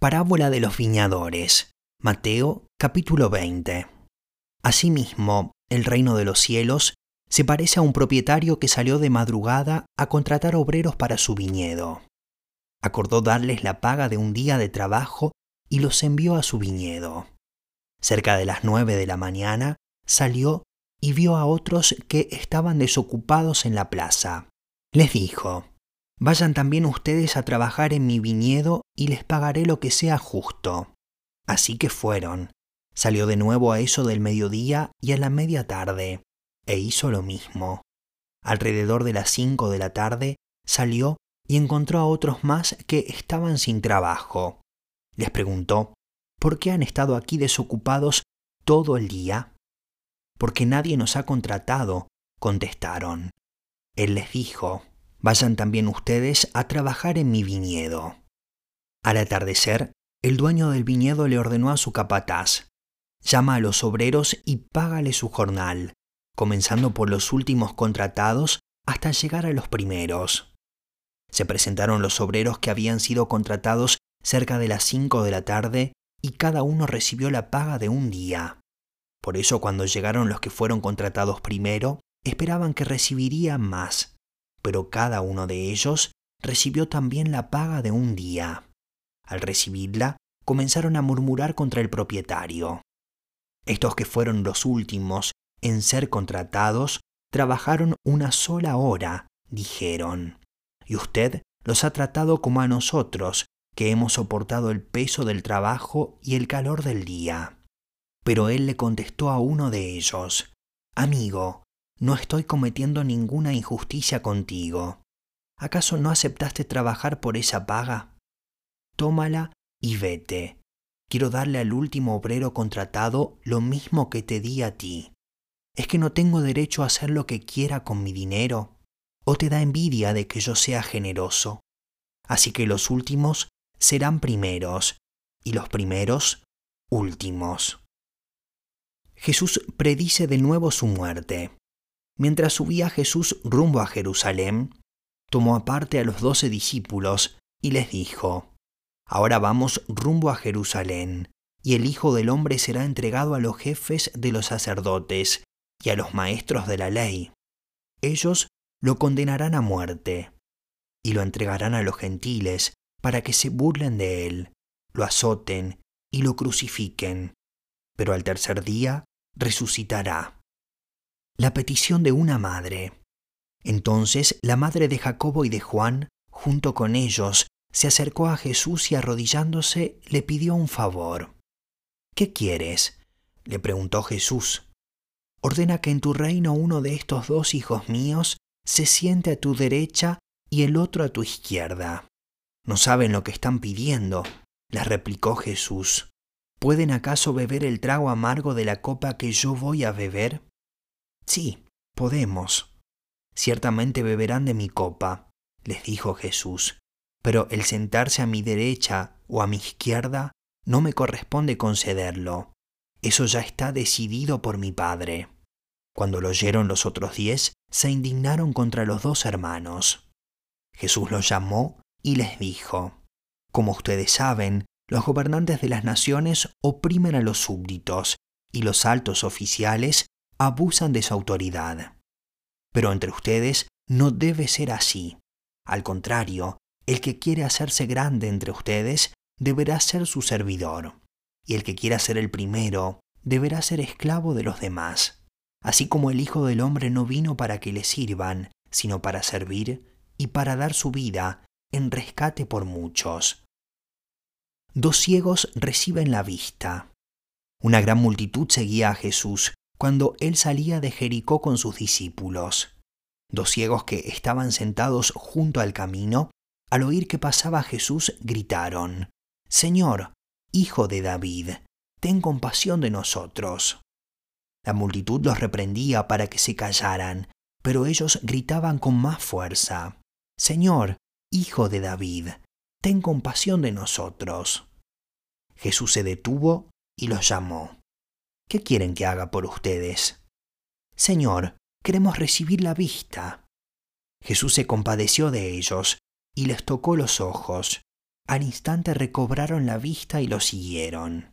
Parábola de los viñadores. Mateo capítulo 20. Asimismo, el reino de los cielos se parece a un propietario que salió de madrugada a contratar obreros para su viñedo. Acordó darles la paga de un día de trabajo y los envió a su viñedo. Cerca de las nueve de la mañana salió y vio a otros que estaban desocupados en la plaza. Les dijo, Vayan también ustedes a trabajar en mi viñedo y les pagaré lo que sea justo. Así que fueron. Salió de nuevo a eso del mediodía y a la media tarde, e hizo lo mismo. Alrededor de las cinco de la tarde salió y encontró a otros más que estaban sin trabajo. Les preguntó, ¿por qué han estado aquí desocupados todo el día? Porque nadie nos ha contratado, contestaron. Él les dijo, Vayan también ustedes a trabajar en mi viñedo. Al atardecer, el dueño del viñedo le ordenó a su capataz, llama a los obreros y págale su jornal, comenzando por los últimos contratados hasta llegar a los primeros. Se presentaron los obreros que habían sido contratados cerca de las cinco de la tarde y cada uno recibió la paga de un día. Por eso cuando llegaron los que fueron contratados primero, esperaban que recibirían más, pero cada uno de ellos recibió también la paga de un día. Al recibirla, comenzaron a murmurar contra el propietario. Estos que fueron los últimos en ser contratados trabajaron una sola hora, dijeron, y usted los ha tratado como a nosotros, que hemos soportado el peso del trabajo y el calor del día. Pero él le contestó a uno de ellos, Amigo, no estoy cometiendo ninguna injusticia contigo. ¿Acaso no aceptaste trabajar por esa paga? Tómala y vete. Quiero darle al último obrero contratado lo mismo que te di a ti. ¿Es que no tengo derecho a hacer lo que quiera con mi dinero? ¿O te da envidia de que yo sea generoso? Así que los últimos serán primeros y los primeros últimos. Jesús predice de nuevo su muerte. Mientras subía Jesús rumbo a Jerusalén, tomó aparte a los doce discípulos y les dijo, Ahora vamos rumbo a Jerusalén, y el Hijo del Hombre será entregado a los jefes de los sacerdotes y a los maestros de la ley. Ellos lo condenarán a muerte, y lo entregarán a los gentiles para que se burlen de él, lo azoten y lo crucifiquen, pero al tercer día resucitará la petición de una madre. Entonces la madre de Jacobo y de Juan, junto con ellos, se acercó a Jesús y arrodillándose le pidió un favor. ¿Qué quieres? le preguntó Jesús. Ordena que en tu reino uno de estos dos hijos míos se siente a tu derecha y el otro a tu izquierda. No saben lo que están pidiendo, les replicó Jesús. ¿Pueden acaso beber el trago amargo de la copa que yo voy a beber? Sí, podemos. Ciertamente beberán de mi copa, les dijo Jesús, pero el sentarse a mi derecha o a mi izquierda no me corresponde concederlo. Eso ya está decidido por mi Padre. Cuando lo oyeron los otros diez, se indignaron contra los dos hermanos. Jesús los llamó y les dijo, Como ustedes saben, los gobernantes de las naciones oprimen a los súbditos, y los altos oficiales abusan de su autoridad. Pero entre ustedes no debe ser así. Al contrario, el que quiere hacerse grande entre ustedes deberá ser su servidor, y el que quiera ser el primero deberá ser esclavo de los demás, así como el Hijo del Hombre no vino para que le sirvan, sino para servir y para dar su vida en rescate por muchos. Dos ciegos reciben la vista. Una gran multitud seguía a Jesús cuando él salía de Jericó con sus discípulos. Dos ciegos que estaban sentados junto al camino, al oír que pasaba Jesús, gritaron, Señor, Hijo de David, ten compasión de nosotros. La multitud los reprendía para que se callaran, pero ellos gritaban con más fuerza, Señor, Hijo de David, ten compasión de nosotros. Jesús se detuvo y los llamó. ¿Qué quieren que haga por ustedes? Señor, queremos recibir la vista. Jesús se compadeció de ellos y les tocó los ojos. Al instante recobraron la vista y lo siguieron.